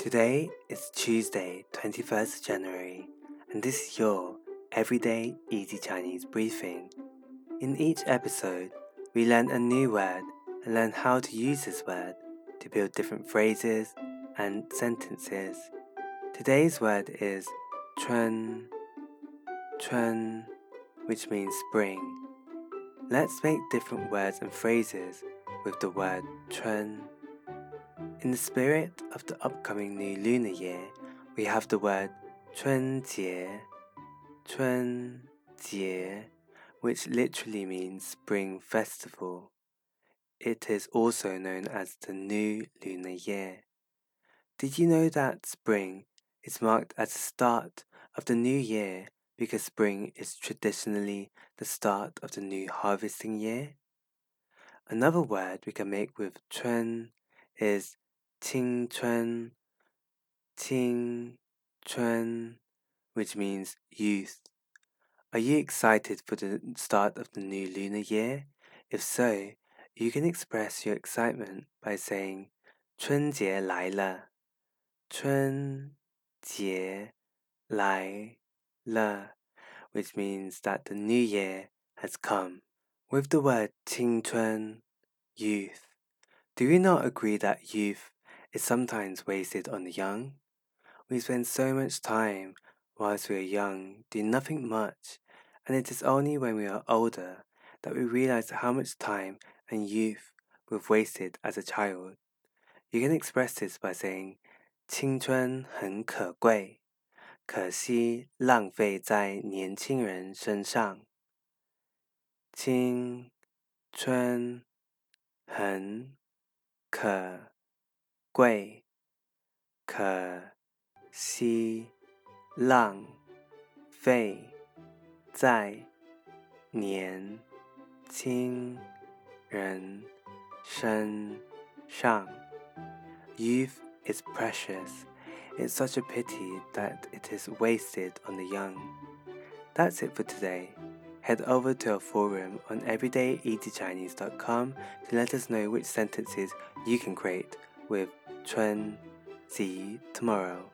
Today is Tuesday, 21st January, and this is your Everyday Easy Chinese briefing. In each episode, we learn a new word and learn how to use this word to build different phrases and sentences. Today's word is chun, chun, which means spring. Let's make different words and phrases with the word chun. In the spirit of the upcoming new lunar year, we have the word 春节,春节, which literally means spring festival. It is also known as the new lunar year. Did you know that spring is marked as the start of the new year because spring is traditionally the start of the new harvesting year? Another word we can make with 春 is 青春,青春, which means youth. Are you excited for the start of the new lunar year? If so, you can express your excitement by saying 春节来了,春节来了, which means that the new year has come. With the word 青春, youth, do you not agree that youth is sometimes wasted on the young. We spend so much time whilst we are young doing nothing much, and it is only when we are older that we realize how much time and youth we've wasted as a child. You can express this by saying 青春很可贵，可惜浪费在年轻人身上。青春很可 贵，可惜浪费在年轻人身上。Youth is precious. It's such a pity that it is wasted on the young. That's it for today. Head over to our forum on everydayeasychinese.com to let us know which sentences you can create with Chun. See you tomorrow.